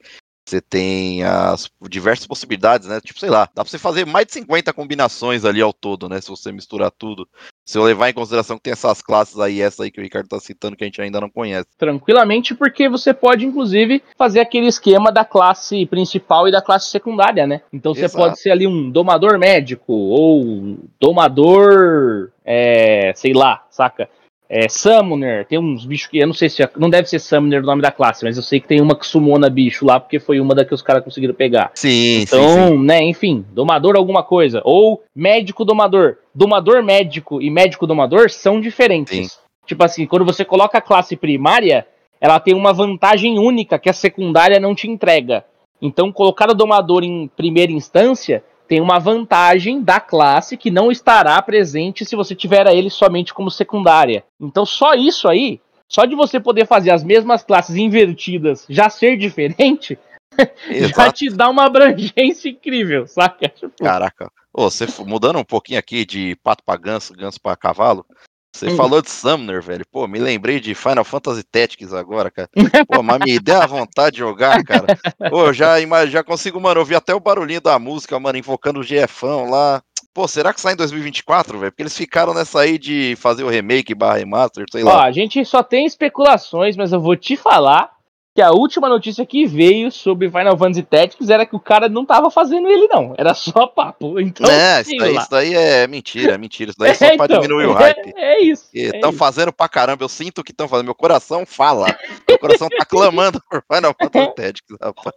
você tem as diversas possibilidades, né? Tipo, sei lá, dá pra você fazer mais de 50 combinações ali ao todo, né? Se você misturar tudo. Se eu levar em consideração que tem essas classes aí, essa aí que o Ricardo tá citando, que a gente ainda não conhece. Tranquilamente, porque você pode, inclusive, fazer aquele esquema da classe principal e da classe secundária, né? Então você pode ser ali um domador médico, ou domador. É, sei lá, saca? É, Summoner, tem uns bichos que eu não sei se. Não deve ser Summoner o nome da classe, mas eu sei que tem uma que sumona bicho lá, porque foi uma da que os caras conseguiram pegar. Sim, então, sim, sim. né, enfim, domador alguma coisa. Ou médico domador. Domador médico e médico domador são diferentes. Sim. Tipo assim, quando você coloca a classe primária, ela tem uma vantagem única que a secundária não te entrega. Então, colocar o domador em primeira instância tem uma vantagem da classe que não estará presente se você tiver ele somente como secundária. Então só isso aí, só de você poder fazer as mesmas classes invertidas já ser diferente, já te dá uma abrangência incrível, saca? Caraca. Oh, você mudando um pouquinho aqui de pato para ganso, ganso para cavalo, você hum. falou de Summoner, velho. Pô, me lembrei de Final Fantasy Tactics agora, cara. Pô, mas me deu a vontade de jogar, cara. Pô, já, já consigo, mano, ouvir até o barulhinho da música, mano, invocando o GFão lá. Pô, será que sai em 2024, velho? Porque eles ficaram nessa aí de fazer o remake barra remaster, sei lá. Ó, a gente só tem especulações, mas eu vou te falar que a última notícia que veio sobre Final Fantasy Tactics era que o cara não tava fazendo ele, não. Era só papo. Então, é, isso daí, isso daí, é mentira, é mentira. Isso daí é só é, pra então, diminuir o hype. É, é isso. Estão é fazendo pra caramba. Eu sinto que estão fazendo. Meu coração fala. Meu coração tá clamando por Final Fantasy Tactics, rapaz.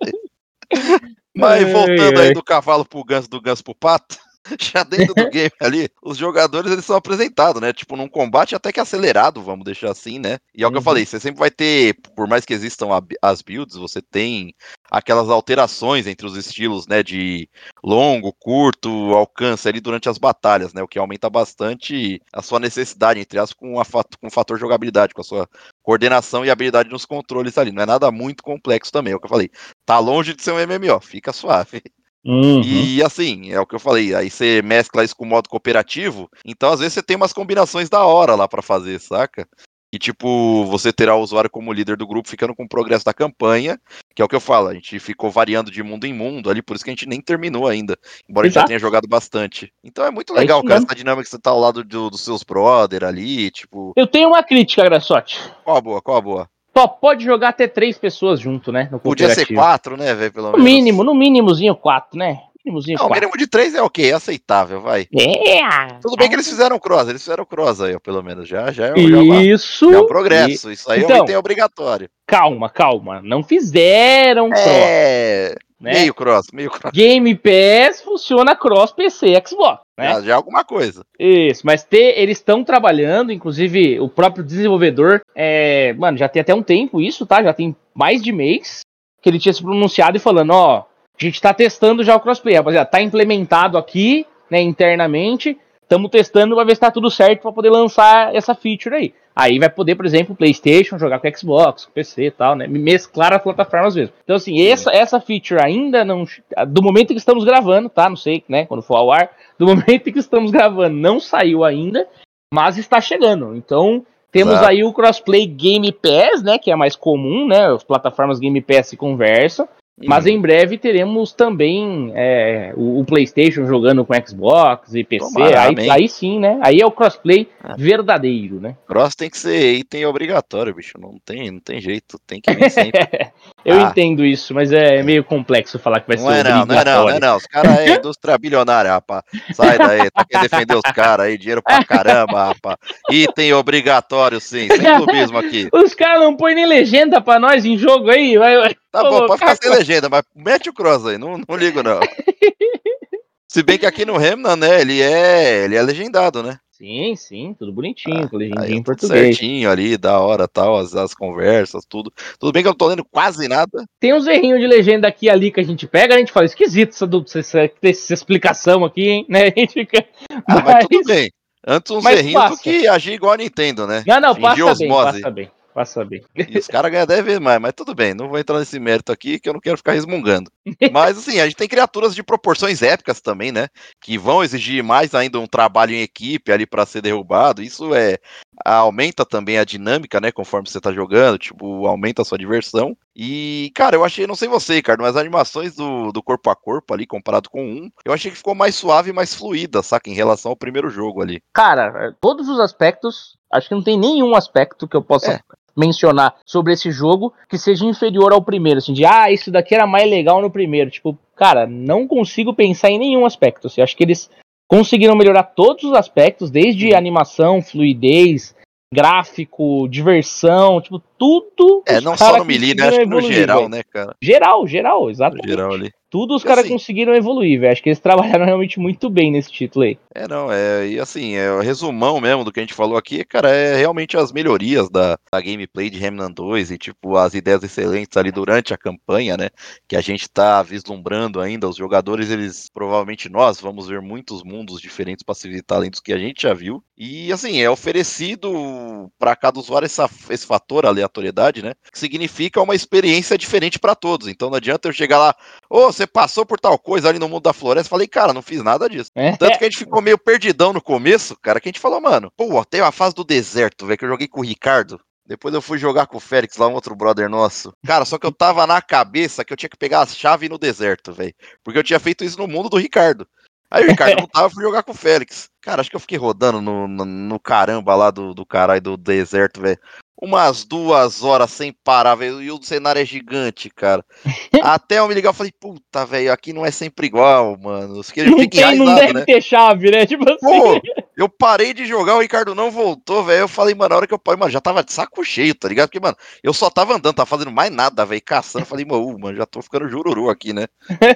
Mas voltando aí do cavalo pro ganso, do ganso pro pato. já dentro do game ali, os jogadores eles são apresentados, né? Tipo, num combate até que acelerado, vamos deixar assim, né? E é o que eu uhum. falei, você sempre vai ter, por mais que existam as builds, você tem aquelas alterações entre os estilos, né? De longo, curto, alcance ali durante as batalhas, né? O que aumenta bastante a sua necessidade, entre as com, a, com o fator jogabilidade, com a sua coordenação e habilidade nos controles ali. Não é nada muito complexo também, é o que eu falei. Tá longe de ser um MMO, fica suave. Uhum. E assim, é o que eu falei, aí você mescla isso com o modo cooperativo, então às vezes você tem umas combinações da hora lá para fazer, saca? E tipo, você terá o usuário como líder do grupo ficando com o progresso da campanha, que é o que eu falo, a gente ficou variando de mundo em mundo ali, por isso que a gente nem terminou ainda, embora Exato. a gente já tenha jogado bastante. Então é muito é legal, é cara, essa dinâmica que você tá ao lado do, dos seus brother ali, tipo. Eu tenho uma crítica, Graçote. Qual a boa, qual a boa? Só pode jogar até três pessoas junto, né? No Podia ser quatro, né, velho? Pelo no menos. mínimo, no mínimozinho quatro, né? Mínimozinho não, quatro. o mínimo de três é ok, é aceitável, vai. É. Tudo bem que eles fizeram cross, eles fizeram cross aí, pelo menos. Já, já, é, Isso. Já é um progresso. Isso aí então, é um item obrigatório. Calma, calma. Não fizeram cross. É. Né? Meio cross, meio cross. Game Pass funciona cross PC Xbox. Né? Já, é alguma coisa. Isso, mas ter, eles estão trabalhando, inclusive o próprio desenvolvedor, é, mano, já tem até um tempo isso, tá? Já tem mais de mês que ele tinha se pronunciado e falando, ó, a gente tá testando já o crossplay, rapaziada, tá implementado aqui, né, internamente, estamos testando para ver se tá tudo certo para poder lançar essa feature aí. Aí vai poder, por exemplo, PlayStation jogar com Xbox, com PC e tal, né? Mesclar as plataformas mesmo. Então, assim, essa, essa feature ainda não. Do momento que estamos gravando, tá? Não sei, né? Quando for ao ar. Do momento que estamos gravando, não saiu ainda, mas está chegando. Então, temos Exato. aí o crossplay Game Pass, né? Que é mais comum, né? As plataformas Game Pass se conversam. Mas uhum. em breve teremos também é, o, o, PlayStation jogando com Xbox e PC. Tomara, aí, aí, sim, né? Aí é o crossplay é. verdadeiro, né? Cross tem que ser item obrigatório, bicho. Não tem, não tem jeito. Tem que vir sempre. Eu ah. entendo isso, mas é meio complexo falar que vai não ser é não, não é não, não é não. Os caras é indústria bilionária, rapaz. Sai daí, tá querendo defender os caras aí, dinheiro pra caramba, rapaz. Item obrigatório, sim, sem clubismo aqui. Os caras não põem nem legenda pra nós em jogo aí, vai. tá bom, pode ficar sem legenda, mas mete o cross aí, não, não ligo não. Se bem que aqui no Remnant, né, ele é, ele é legendado, né? Sim, sim, tudo bonitinho, ah, em português. Certinho ali, da hora, tal, as, as conversas, tudo. Tudo bem que eu não tô lendo quase nada. Tem uns errinhos de legenda aqui e ali que a gente pega, a gente fala, esquisito essa, essa, essa explicação aqui, hein? Né? A gente fica. Ah, mas... mas tudo bem. Antes uns errinhos do que agir igual a Nintendo, né? Não, não, Fingir passa bem, passa bem pra saber. E os caras ganham 10 vezes mais, mas tudo bem, não vou entrar nesse mérito aqui que eu não quero ficar resmungando. Mas assim, a gente tem criaturas de proporções épicas também, né? Que vão exigir mais ainda um trabalho em equipe ali para ser derrubado. Isso é aumenta também a dinâmica, né? Conforme você tá jogando, tipo, aumenta a sua diversão. E, cara, eu achei, não sei você, Ricardo, mas as animações do, do corpo a corpo ali, comparado com um, eu achei que ficou mais suave e mais fluida, saca? Em relação ao primeiro jogo ali. Cara, todos os aspectos, acho que não tem nenhum aspecto que eu possa é mencionar sobre esse jogo que seja inferior ao primeiro, assim, de ah, isso daqui era mais legal no primeiro. Tipo, cara, não consigo pensar em nenhum aspecto. Assim, acho que eles conseguiram melhorar todos os aspectos, desde animação, fluidez, gráfico, diversão, tipo, tudo. É, não só no Melee, né? Acho que no geral, véio. né, cara? Geral, geral, exatamente. No geral ali. Tudo os caras assim, conseguiram evoluir, velho. Acho que eles trabalharam realmente muito bem nesse título aí. É, não, é, e assim, é o resumão mesmo do que a gente falou aqui, cara, é realmente as melhorias da, da gameplay de Remnant 2 e, tipo, as ideias excelentes ali durante a campanha, né, que a gente tá vislumbrando ainda, os jogadores, eles, provavelmente nós, vamos ver muitos mundos diferentes para se visitar além dos que a gente já viu, e, assim, é oferecido para cada usuário essa, esse fator aleatoriedade, né, que significa uma experiência diferente para todos, então não adianta eu chegar lá, ô, oh, você passou por tal coisa ali no mundo da floresta. Falei, cara, não fiz nada disso. É. Tanto que a gente ficou meio perdidão no começo, cara, que a gente falou, mano, pô, tem a fase do deserto, velho, que eu joguei com o Ricardo. Depois eu fui jogar com o Félix, lá um outro brother nosso. Cara, só que eu tava na cabeça que eu tinha que pegar a chave no deserto, velho. Porque eu tinha feito isso no mundo do Ricardo. Aí o Ricardo não tava, fui jogar com o Félix. Cara, acho que eu fiquei rodando no, no, no caramba lá do, do caralho do deserto, velho umas duas horas sem parar, velho. E o cenário é gigante, cara. Até eu me ligar, eu falei, puta, velho, aqui não é sempre igual, mano. Os que não, tem, não deve né? ter chave, né? Tipo assim. Pô, eu parei de jogar, o Ricardo não voltou, velho. Eu falei, mano, na hora que eu parei, mano, já tava de saco cheio, tá ligado? Porque, mano, eu só tava andando, tava fazendo mais nada, velho, caçando. falei, mano, mano, já tô ficando jururu aqui, né?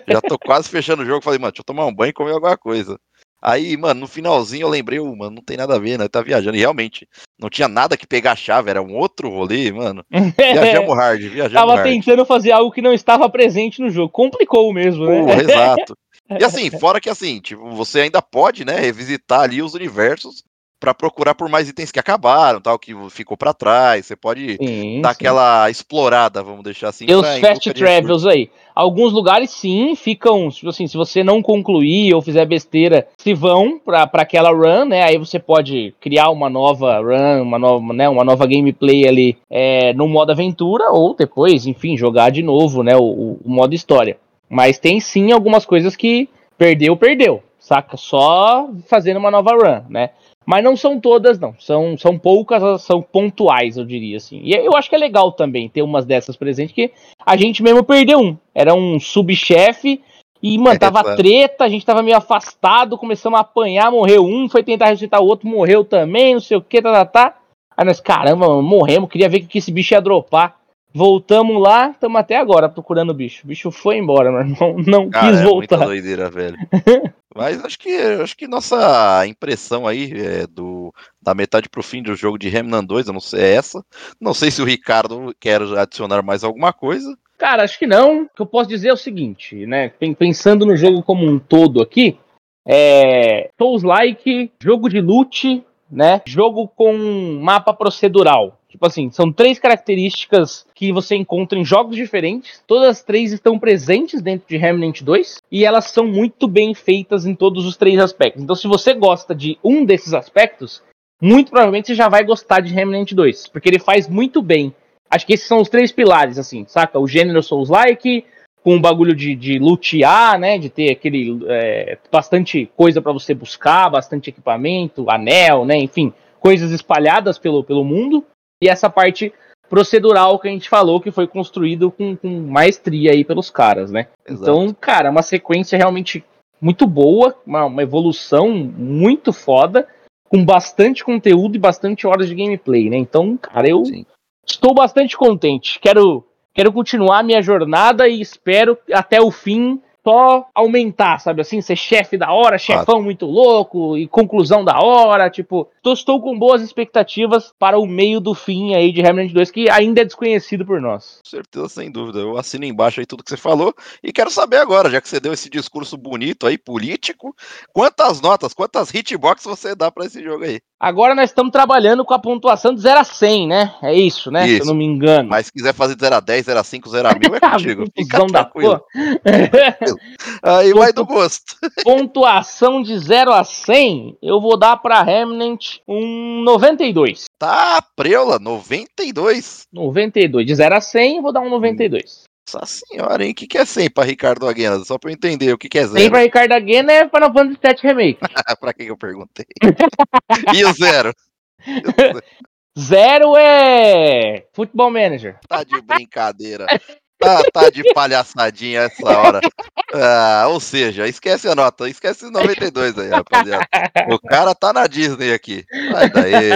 Já tô quase fechando o jogo. Falei, mano, deixa eu tomar um banho e comer alguma coisa. Aí, mano, no finalzinho eu lembrei, oh, mano, não tem nada a ver, né? Tá viajando. E realmente, não tinha nada que pegar a chave, era um outro rolê, mano. Viajamos hard, viajamos Tava hard. tentando fazer algo que não estava presente no jogo. Complicou mesmo, né? Pô, exato. E assim, fora que assim, tipo, você ainda pode, né, revisitar ali os universos para procurar por mais itens que acabaram, tal, que ficou para trás. Você pode sim, dar sim. aquela explorada, vamos deixar assim. E os fast travels aí. Alguns lugares sim ficam, tipo assim, se você não concluir ou fizer besteira, se vão para aquela run, né? Aí você pode criar uma nova run, uma nova, né, uma nova gameplay ali é, no modo aventura ou depois, enfim, jogar de novo, né, o, o modo história. Mas tem sim algumas coisas que perdeu, perdeu, saca? Só fazendo uma nova run, né? Mas não são todas, não. São, são poucas, são pontuais, eu diria assim. E eu acho que é legal também ter umas dessas presentes, que a gente mesmo perdeu um. Era um subchefe e, mano, tava treta, a gente tava meio afastado, começamos a apanhar, morreu um, foi tentar ressuscitar o outro, morreu também, não sei o que, tá, tá, tá. Aí nós, caramba, morremos, queria ver que esse bicho ia dropar. Voltamos lá, estamos até agora procurando o bicho. O bicho foi embora, mas não, não Cara, quis é voltar. Muita doideira, velho. mas acho que acho que nossa impressão aí é do da metade pro fim do jogo de Remnant 2, eu não sei é essa. Não sei se o Ricardo quer adicionar mais alguma coisa. Cara, acho que não. O que eu posso dizer é o seguinte, né? Pensando no jogo como um todo aqui, é Souls-like, jogo de loot, né? Jogo com mapa procedural. Tipo assim, são três características que você encontra em jogos diferentes. Todas as três estão presentes dentro de Remnant 2 e elas são muito bem feitas em todos os três aspectos. Então, se você gosta de um desses aspectos, muito provavelmente você já vai gostar de Remnant 2, porque ele faz muito bem. Acho que esses são os três pilares, assim, saca? O gênero Souls-like, com o bagulho de, de lutear, né? De ter aquele é, bastante coisa para você buscar, bastante equipamento, anel, né? Enfim, coisas espalhadas pelo, pelo mundo e essa parte procedural que a gente falou, que foi construído com, com maestria aí pelos caras, né? Exato. Então, cara, uma sequência realmente muito boa, uma, uma evolução muito foda, com bastante conteúdo e bastante horas de gameplay, né? Então, cara, eu Sim. estou bastante contente. Quero, quero continuar minha jornada e espero até o fim só aumentar, sabe assim? Ser chefe da hora, chefão ah. muito louco e conclusão da hora. Tipo, tô, estou com boas expectativas para o meio do fim aí de Remnant 2, que ainda é desconhecido por nós. Com certeza, sem dúvida. Eu assino embaixo aí tudo que você falou e quero saber agora, já que você deu esse discurso bonito aí, político, quantas notas, quantas hitbox você dá para esse jogo aí? Agora nós estamos trabalhando com a pontuação de 0 a 100, né? É isso, né? Isso. Se eu não me engano. Mas se quiser fazer de 0 a 10, 0 a 5, 0 a 1000, é contigo. Fica da porra. Aí Pontu... vai do gosto. Pontuação de 0 a 100, eu vou dar para Remnant um 92. Tá, preula, 92. 92. De 0 a 100, vou dar um 92. Nossa senhora, hein? O que, que é 100 pra Ricardo Aguena? Só pra eu entender o que, que é 0. 100 pra Ricardo Aguena é Final Fantasy VII Remake. pra que, eu perguntei? e o 0? Zero é Futebol Manager. Tá de brincadeira. Tá, tá de palhaçadinha essa hora. Ah, ou seja, esquece a nota, esquece 92 aí, rapaziada. O cara tá na Disney aqui. Vai daí.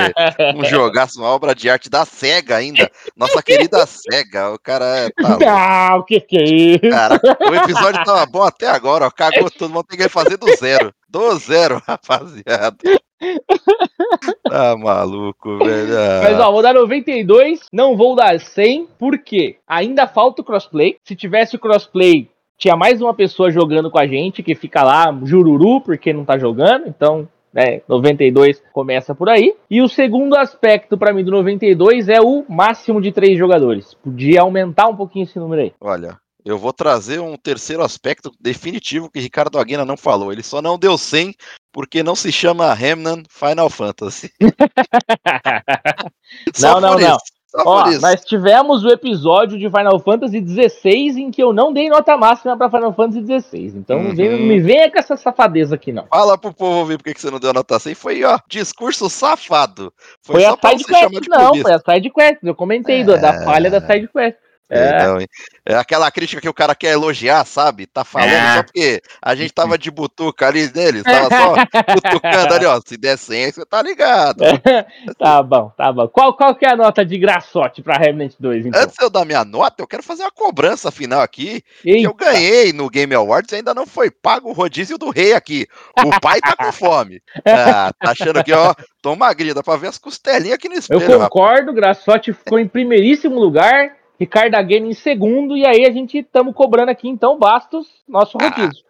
Um jogaço, uma obra de arte da SEGA ainda. Nossa querida SEGA. O cara é. Tá ah, o que que é isso? Cara, o episódio tava bom até agora, ó. Cagou todo mundo, tem que fazer do zero. Do zero, rapaziada. Tá maluco, velho. Ah. Mas ó, vou dar 92, não vou dar 100, porque ainda falta o crossplay. Se tivesse o crossplay, tinha mais uma pessoa jogando com a gente que fica lá jururu porque não tá jogando, então né, 92 começa por aí. E o segundo aspecto para mim do 92 é o máximo de três jogadores. Podia aumentar um pouquinho esse número aí. Olha, eu vou trazer um terceiro aspecto definitivo que Ricardo Aguina não falou. Ele só não deu 100 porque não se chama Remnant Final Fantasy. não, não, não. Ó, nós tivemos o episódio de Final Fantasy XVI em que eu não dei nota máxima para Final Fantasy XVI. Então uhum. não me venha com essa safadeza aqui, não. Fala pro povo ouvir porque que você não deu nota 100. Foi, ó, discurso safado. Foi, foi a side quest, não, foi a side quest. Eu comentei é... da falha da side quest. É. Então, é aquela crítica que o cara quer elogiar, sabe? Tá falando é. só porque a gente tava de butuca ali nele, tava só butucando ali, ó. Se der 100, você tá ligado. tá bom, tá bom. Qual, qual que é a nota de graçote pra Remnant 2, então? Antes de eu dar minha nota, eu quero fazer uma cobrança final aqui. Eita. Que eu ganhei no Game Awards e ainda não foi pago o rodízio do rei aqui. O pai tá com fome. Ah, tá achando que, ó, tô magrinho, dá pra ver as costelinhas aqui no espelho. Eu concordo, rapaz. Graçote ficou em primeiríssimo lugar. Ricardo Aguena em segundo, e aí a gente estamos cobrando aqui, então, Bastos, nosso ah, rodízio.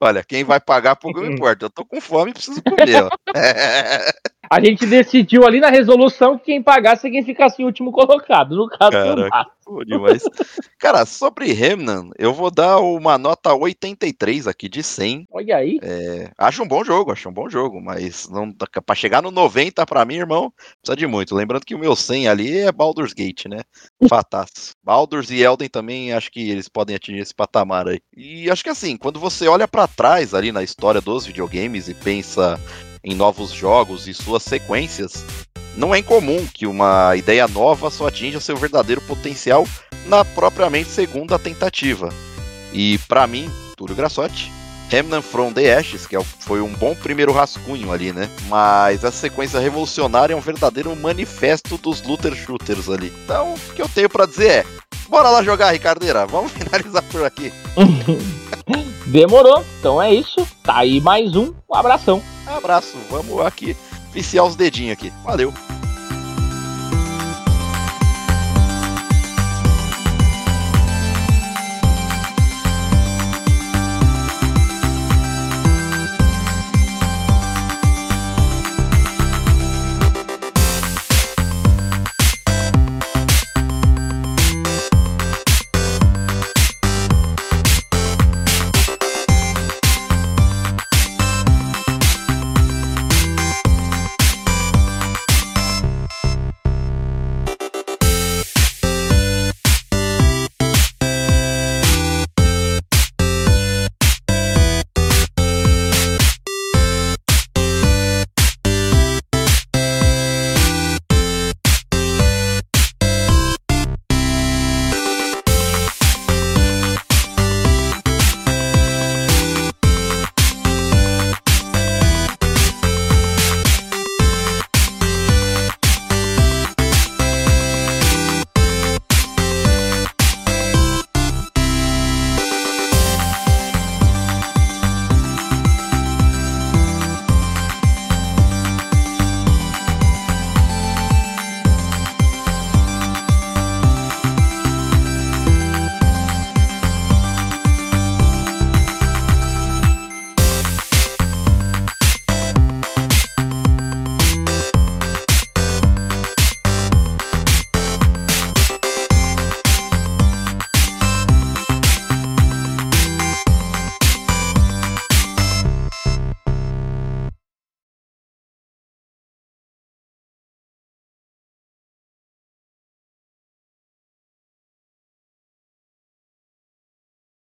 Olha, quem vai pagar pouco não importa. Eu tô com fome e preciso comer. A gente decidiu ali na resolução que quem pagasse é quem ficasse em último colocado. No caso, Caraca, demais. Cara, sobre Remnant, eu vou dar uma nota 83 aqui de 100. Olha aí. É, acho um bom jogo, acho um bom jogo, mas não para chegar no 90 para mim, irmão, precisa de muito. Lembrando que o meu 100 ali é Baldur's Gate, né? Fatas. Baldur's e Elden também acho que eles podem atingir esse patamar aí. E acho que assim, quando você olha para trás ali na história dos videogames e pensa em novos jogos e suas sequências, não é incomum que uma ideia nova só atinja seu verdadeiro potencial na propriamente segunda tentativa. E para mim, Túlio Grassotti, Remnant from the Ashes, que é foi um bom primeiro rascunho ali, né? Mas essa sequência revolucionária é um verdadeiro manifesto dos looter shooters ali. Então, o que eu tenho para dizer é: bora lá jogar, Ricardeira. Vamos finalizar por aqui. Demorou. Então é isso. Tá aí mais um. Um abração. Abraço. Vamos aqui viciar os dedinhos aqui. Valeu.